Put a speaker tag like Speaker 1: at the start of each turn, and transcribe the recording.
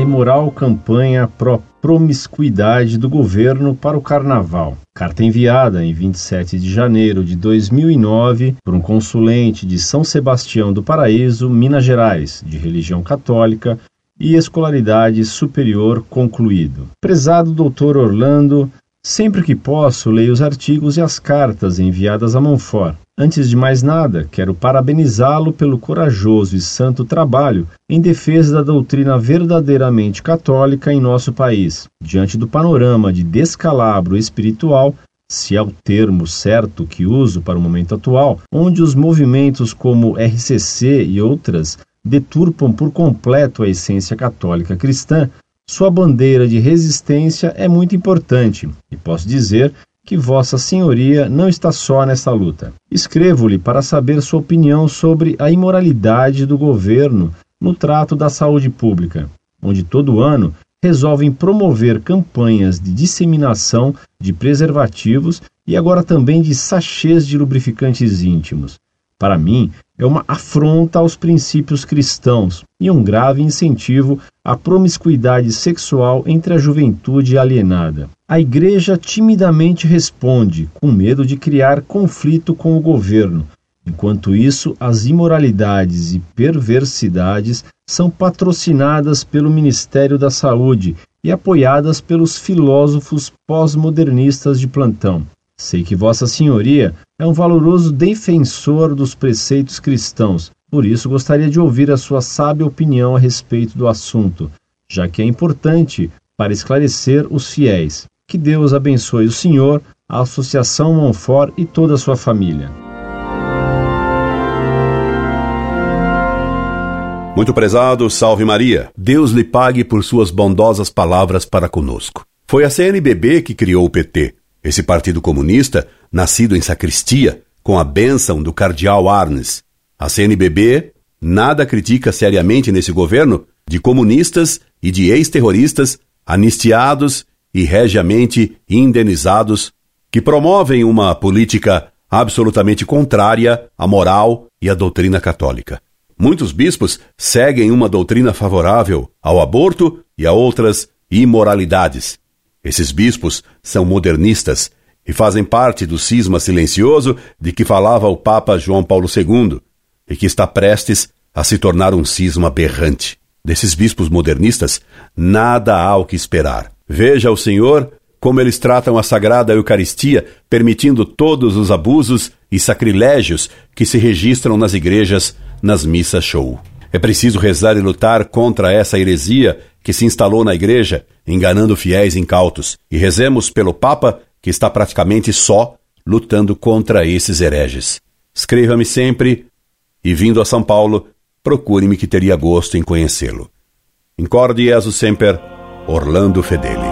Speaker 1: imoral campanha pró-promiscuidade do governo para o carnaval. Carta enviada em 27 de janeiro de 2009 por um consulente de São Sebastião do Paraíso, Minas Gerais, de religião católica e escolaridade superior concluído. Prezado doutor Orlando, sempre que posso leio os artigos e as cartas enviadas a Monfort. Antes de mais nada, quero parabenizá-lo pelo corajoso e santo trabalho em defesa da doutrina verdadeiramente católica em nosso país. Diante do panorama de descalabro espiritual, se é o termo certo que uso para o momento atual, onde os movimentos como RCC e outras deturpam por completo a essência católica cristã, sua bandeira de resistência é muito importante e posso dizer que Vossa Senhoria não está só nessa luta. Escrevo-lhe para saber sua opinião sobre a imoralidade do governo no trato da saúde pública, onde todo ano resolvem promover campanhas de disseminação de preservativos e agora também de sachês de lubrificantes íntimos. Para mim, é uma afronta aos princípios cristãos e um grave incentivo à promiscuidade sexual entre a juventude alienada. A Igreja timidamente responde, com medo de criar conflito com o governo. Enquanto isso, as imoralidades e perversidades são patrocinadas pelo Ministério da Saúde e apoiadas pelos filósofos pós-modernistas de plantão. Sei que Vossa Senhoria é um valoroso defensor dos preceitos cristãos, por isso gostaria de ouvir a sua sábia opinião a respeito do assunto, já que é importante para esclarecer os fiéis. Que Deus abençoe o Senhor, a Associação Monfort e toda a sua família.
Speaker 2: Muito prezado, salve Maria. Deus lhe pague por suas bondosas palavras para conosco. Foi a CNBB que criou o PT esse partido comunista, nascido em sacristia, com a bênção do cardeal Arnes. A CNBB nada critica seriamente nesse governo de comunistas e de ex-terroristas anistiados e regiamente indenizados que promovem uma política absolutamente contrária à moral e à doutrina católica. Muitos bispos seguem uma doutrina favorável ao aborto e a outras imoralidades. Esses bispos são modernistas e fazem parte do cisma silencioso de que falava o Papa João Paulo II e que está prestes a se tornar um cisma berrante. Desses bispos modernistas, nada há o que esperar. Veja o Senhor como eles tratam a Sagrada Eucaristia, permitindo todos os abusos e sacrilégios que se registram nas igrejas nas missas show. É preciso rezar e lutar contra essa heresia que se instalou na igreja, enganando fiéis incautos, e rezemos pelo Papa, que está praticamente só lutando contra esses hereges. Escreva-me sempre e, vindo a São Paulo, procure-me que teria gosto em conhecê-lo. Incorde Jesus Semper, Orlando Fedeli.